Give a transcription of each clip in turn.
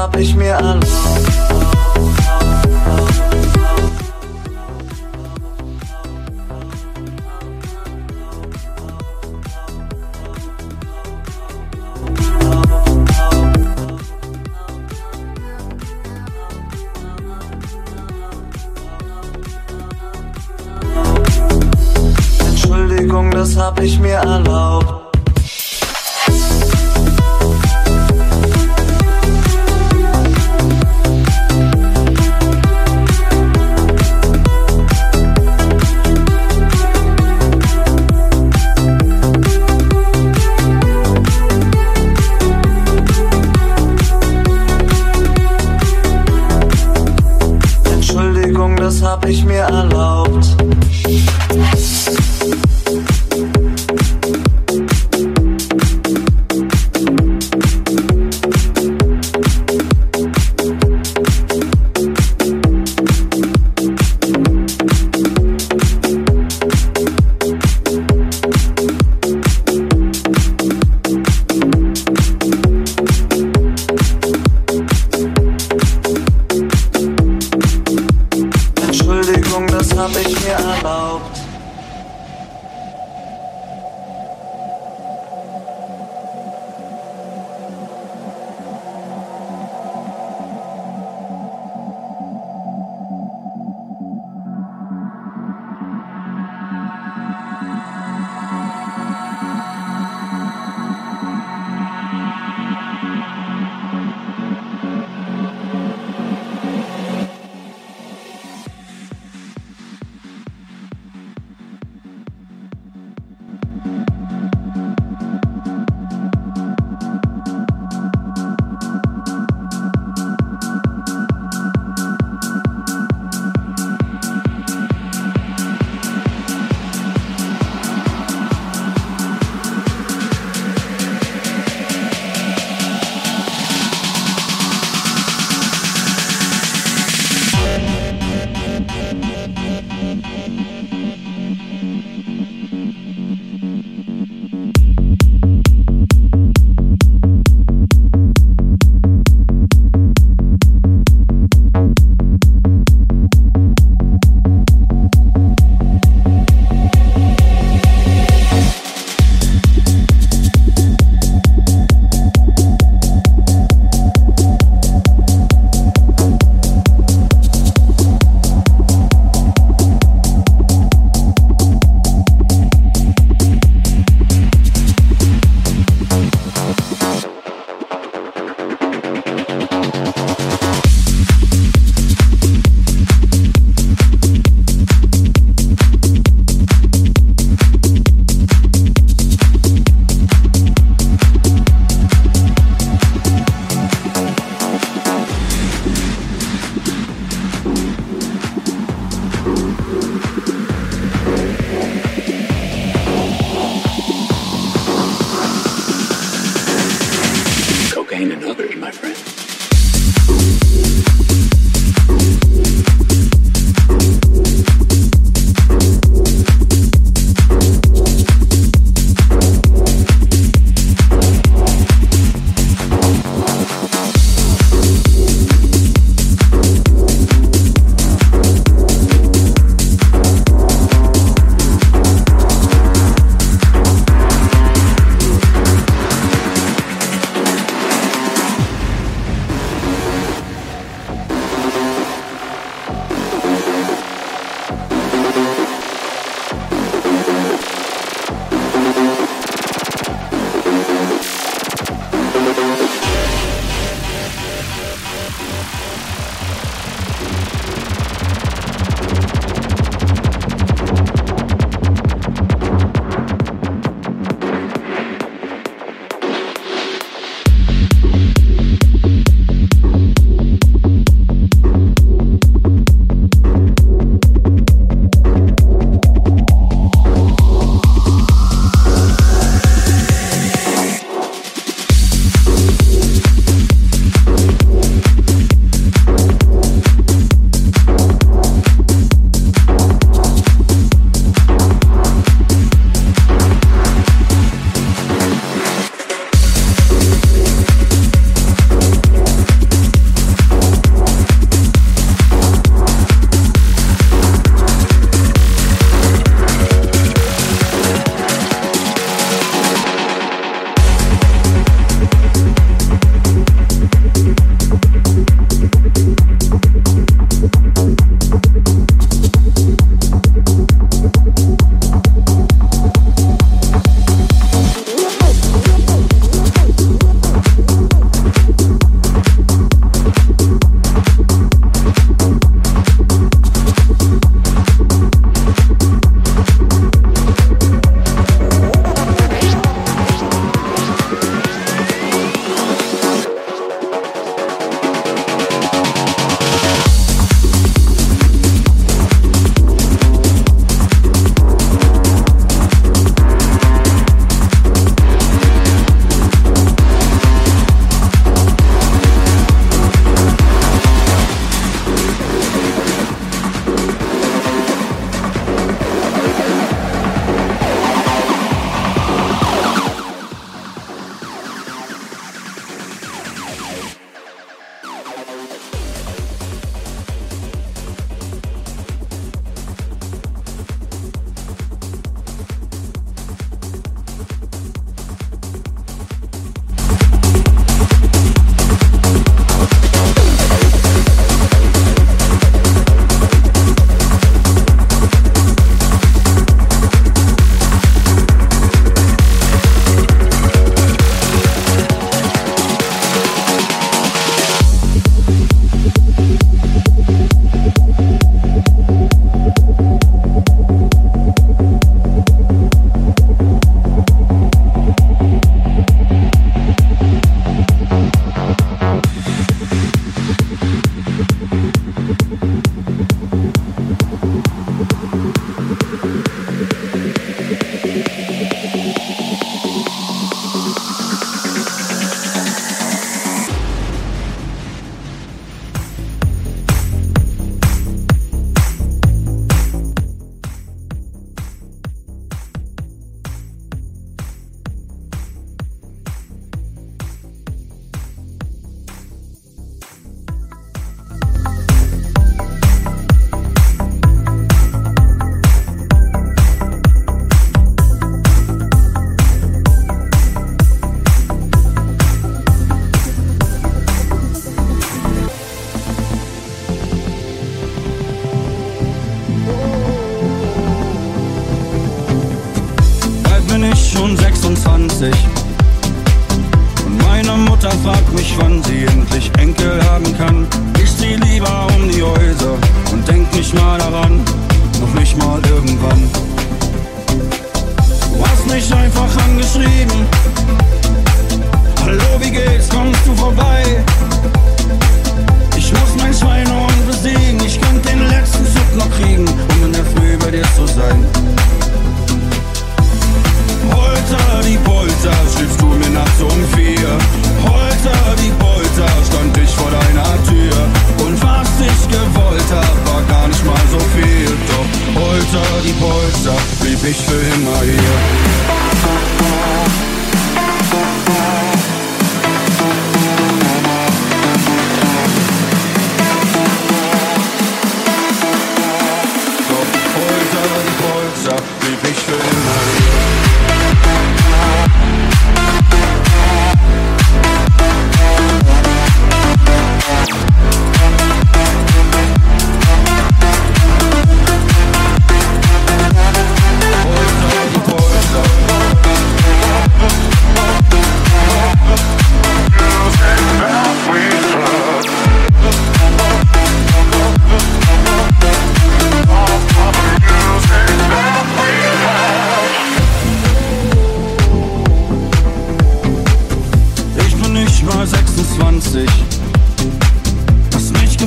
hab ich mir erlaubt. good enough.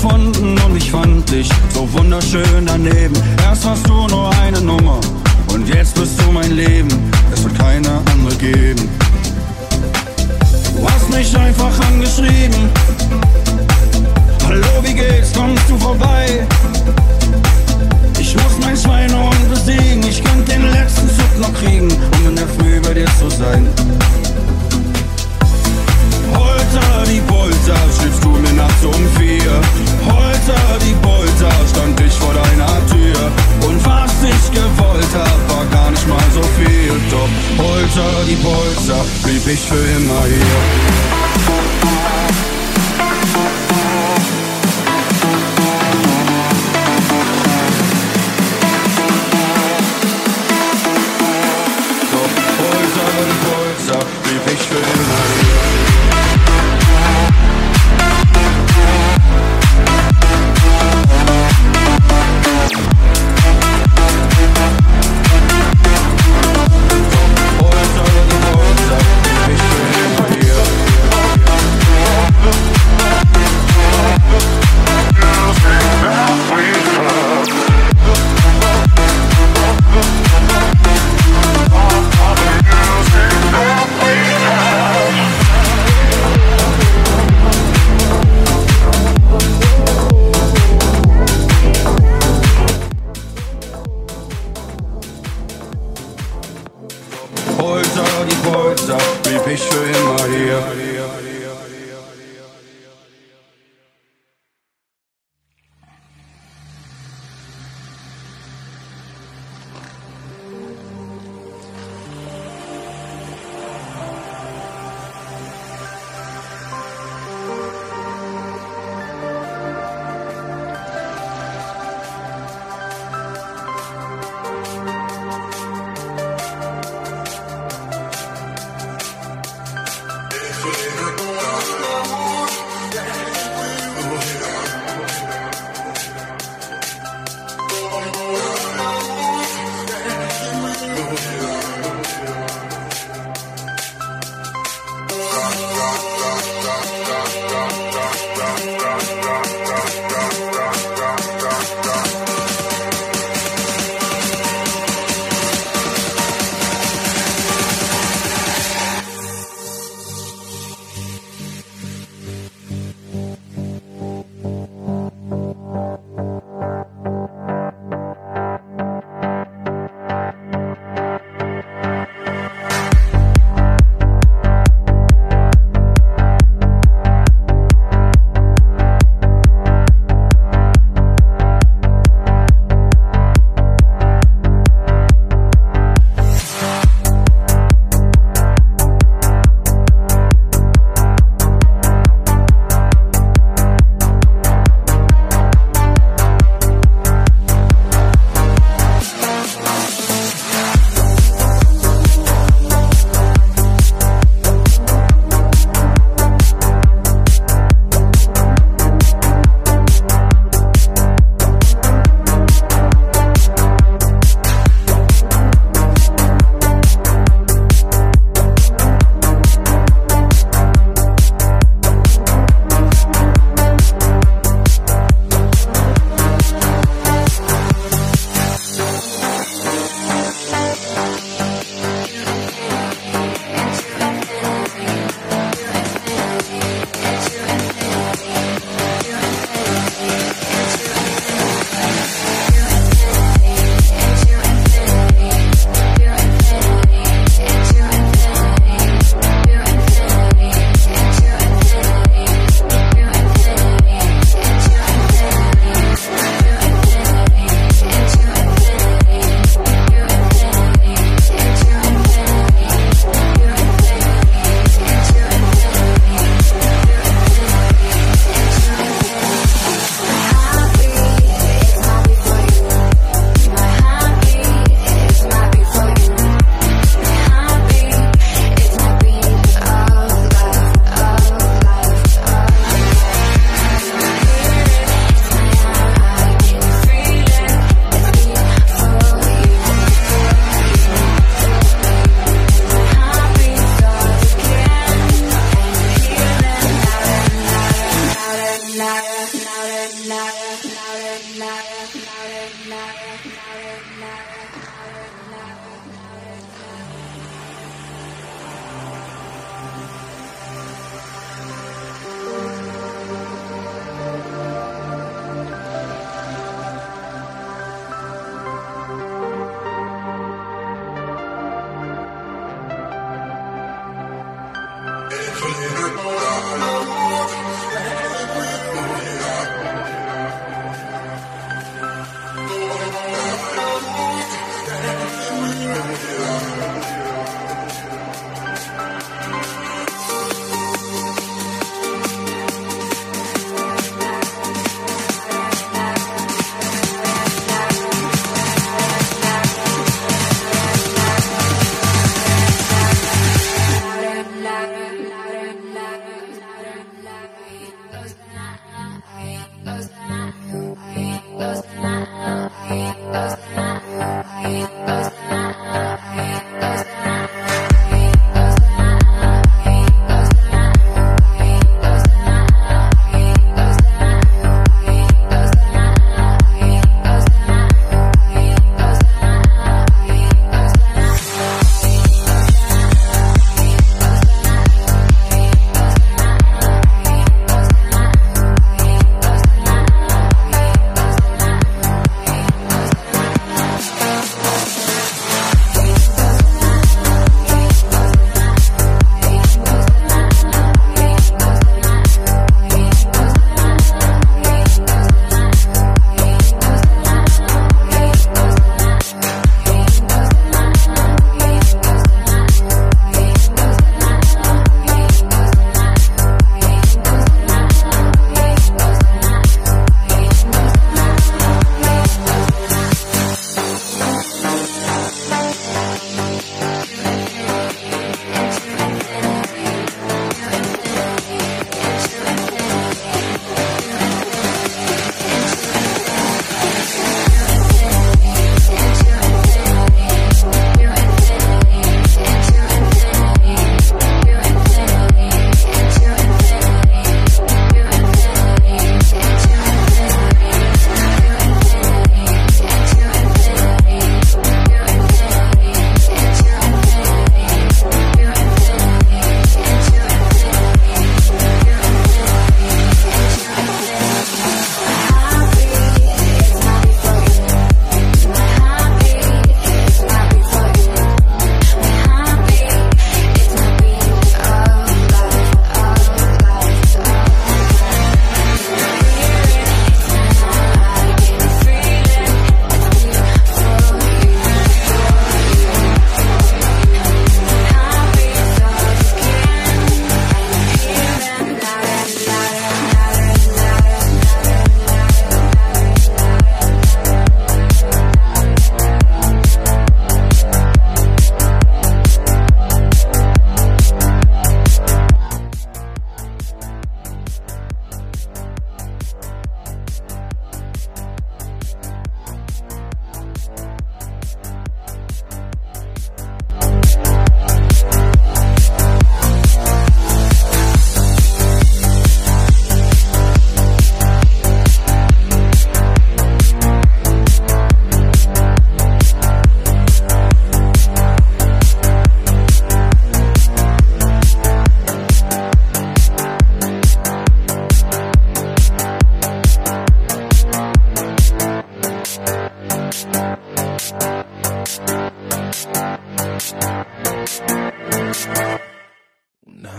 Gefunden und ich fand dich so wunderschön daneben. Erst hast du nur eine Nummer und jetzt bist du mein Leben. Es wird keine andere geben. Du hast mich einfach angeschrieben. Hallo, wie geht's? Kommst du vorbei? Ich muss mein Schweinehund besiegen. Ich könnte den letzten Zug noch kriegen, um in der Früh bei dir zu sein. Holter die Polter, schriebst du mir nachts um vier. Holter die Polter, stand ich vor deiner Tür. Und was ich gewollt hab, war gar nicht mal so viel. Doch Holter die Polter, blieb ich für immer hier.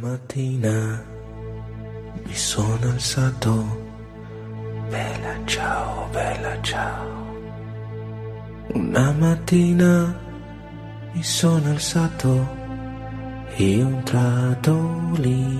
Mattina mi sono alzato. Bella ciao, bella ciao. Una mattina mi sono alzato e ho entrato lì.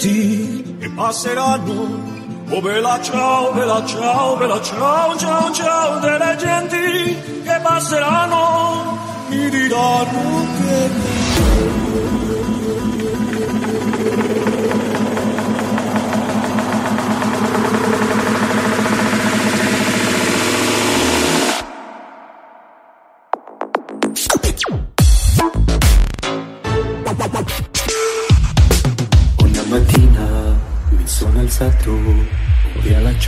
Le genti che passeranno. Oh bella ciao, bella ciao, bella ciao, ciao, ciao, delle genti che passeranno, mi diranno che...